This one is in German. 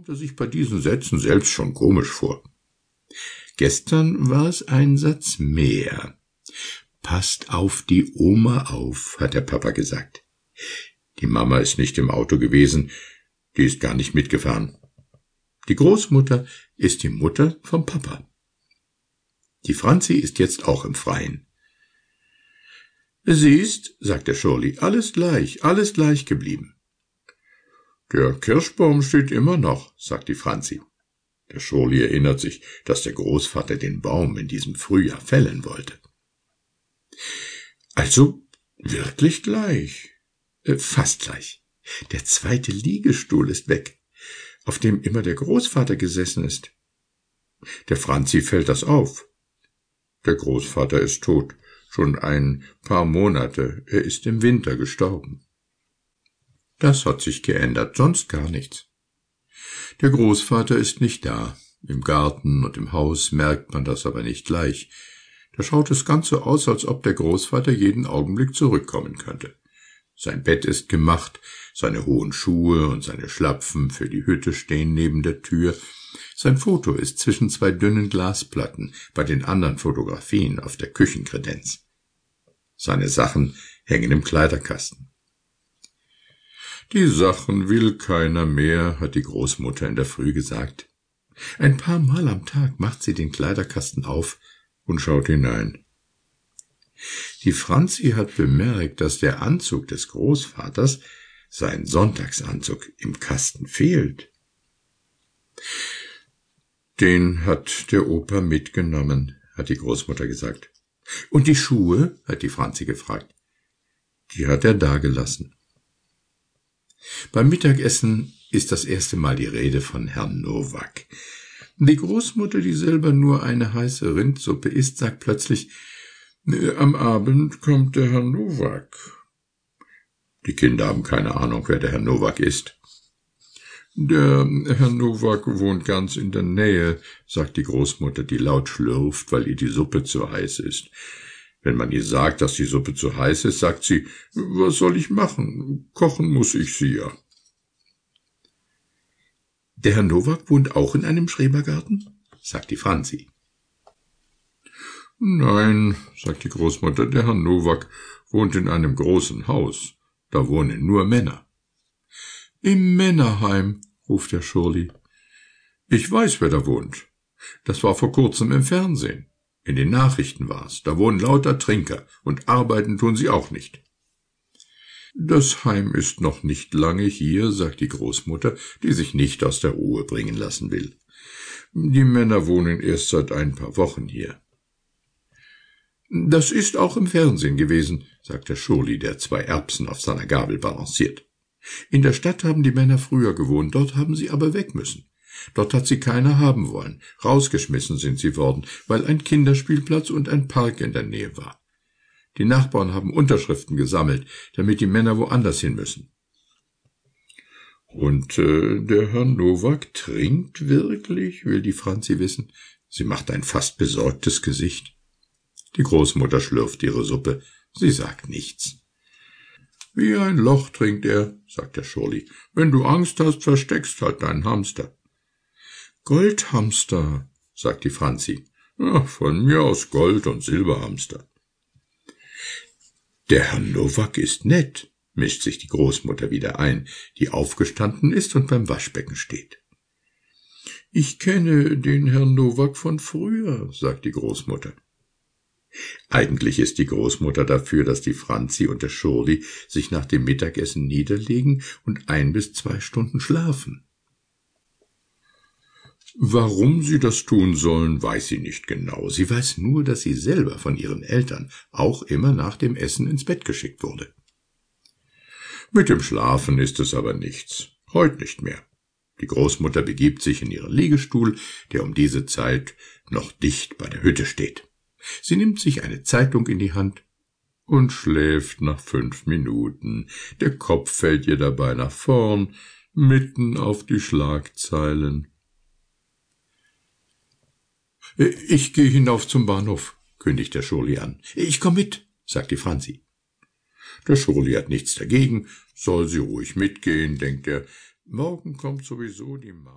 kommt er sich bei diesen Sätzen selbst schon komisch vor. Gestern war es ein Satz mehr. Passt auf die Oma auf, hat der Papa gesagt. Die Mama ist nicht im Auto gewesen, die ist gar nicht mitgefahren. Die Großmutter ist die Mutter vom Papa. Die Franzi ist jetzt auch im Freien. Siehst, sagte Shirley, alles gleich, alles gleich geblieben. Der Kirschbaum steht immer noch, sagt die Franzi. Der Shirley erinnert sich, dass der Großvater den Baum in diesem Frühjahr fällen wollte. Also wirklich gleich. Äh, fast gleich. Der zweite Liegestuhl ist weg, auf dem immer der Großvater gesessen ist. Der Franzi fällt das auf. Der Großvater ist tot, schon ein paar Monate, er ist im Winter gestorben. Das hat sich geändert, sonst gar nichts. Der Großvater ist nicht da. Im Garten und im Haus merkt man das aber nicht gleich. Da schaut es ganz so aus, als ob der Großvater jeden Augenblick zurückkommen könnte. Sein Bett ist gemacht, seine hohen Schuhe und seine Schlapfen für die Hütte stehen neben der Tür, sein Foto ist zwischen zwei dünnen Glasplatten bei den anderen Fotografien auf der Küchenkredenz. Seine Sachen hängen im Kleiderkasten. Die Sachen will keiner mehr, hat die Großmutter in der Früh gesagt. Ein paar Mal am Tag macht sie den Kleiderkasten auf und schaut hinein. Die Franzi hat bemerkt, dass der Anzug des Großvaters, sein Sonntagsanzug, im Kasten fehlt. Den hat der Opa mitgenommen, hat die Großmutter gesagt. Und die Schuhe? hat die Franzi gefragt. Die hat er dagelassen. Beim Mittagessen ist das erste Mal die Rede von Herrn Nowak. Die Großmutter, die selber nur eine heiße Rindsuppe isst, sagt plötzlich, am Abend kommt der Herr Nowak. Die Kinder haben keine Ahnung, wer der Herr Nowak ist. Der Herr Nowak wohnt ganz in der Nähe, sagt die Großmutter, die laut schlürft, weil ihr die Suppe zu heiß ist. Wenn man ihr sagt, dass die Suppe zu heiß ist, sagt sie, was soll ich machen? Kochen muss ich sie ja. Der Herr Nowak wohnt auch in einem Schrebergarten? sagt die Franzi. Nein, sagt die Großmutter, der Herr Nowak wohnt in einem großen Haus. Da wohnen nur Männer. Im Männerheim, ruft der Schurli. Ich weiß, wer da wohnt. Das war vor kurzem im Fernsehen. In den Nachrichten war's. Da wohnen lauter Trinker und arbeiten tun sie auch nicht. Das Heim ist noch nicht lange hier, sagt die Großmutter, die sich nicht aus der Ruhe bringen lassen will. Die Männer wohnen erst seit ein paar Wochen hier. Das ist auch im Fernsehen gewesen, sagt der Schurli, der zwei Erbsen auf seiner Gabel balanciert. In der Stadt haben die Männer früher gewohnt, dort haben sie aber weg müssen. Dort hat sie keiner haben wollen. Rausgeschmissen sind sie worden, weil ein Kinderspielplatz und ein Park in der Nähe war. Die Nachbarn haben Unterschriften gesammelt, damit die Männer woanders hin müssen. Und äh, der Herr Nowak trinkt wirklich? will die Franzi wissen. Sie macht ein fast besorgtes Gesicht. Die Großmutter schlürft ihre Suppe. Sie sagt nichts. Wie ein Loch trinkt er, sagt der Schurli. Wenn du Angst hast, versteckst halt deinen Hamster. Goldhamster, sagt die Franzi. Ja, von mir aus Gold- und Silberhamster. Der Herr Nowak ist nett, mischt sich die Großmutter wieder ein, die aufgestanden ist und beim Waschbecken steht. Ich kenne den Herrn Nowak von früher, sagt die Großmutter. Eigentlich ist die Großmutter dafür, dass die Franzi und der Schurli sich nach dem Mittagessen niederlegen und ein bis zwei Stunden schlafen. Warum sie das tun sollen, weiß sie nicht genau. Sie weiß nur, dass sie selber von ihren Eltern auch immer nach dem Essen ins Bett geschickt wurde. Mit dem Schlafen ist es aber nichts. Heut nicht mehr. Die Großmutter begibt sich in ihren Liegestuhl, der um diese Zeit noch dicht bei der Hütte steht. Sie nimmt sich eine Zeitung in die Hand und schläft nach fünf Minuten. Der Kopf fällt ihr dabei nach vorn, mitten auf die Schlagzeilen. Ich gehe hinauf zum Bahnhof, kündigt der Schurli an. Ich komm mit, sagt die Franzi. Der Schurli hat nichts dagegen, soll sie ruhig mitgehen, denkt er. Morgen kommt sowieso die Maus.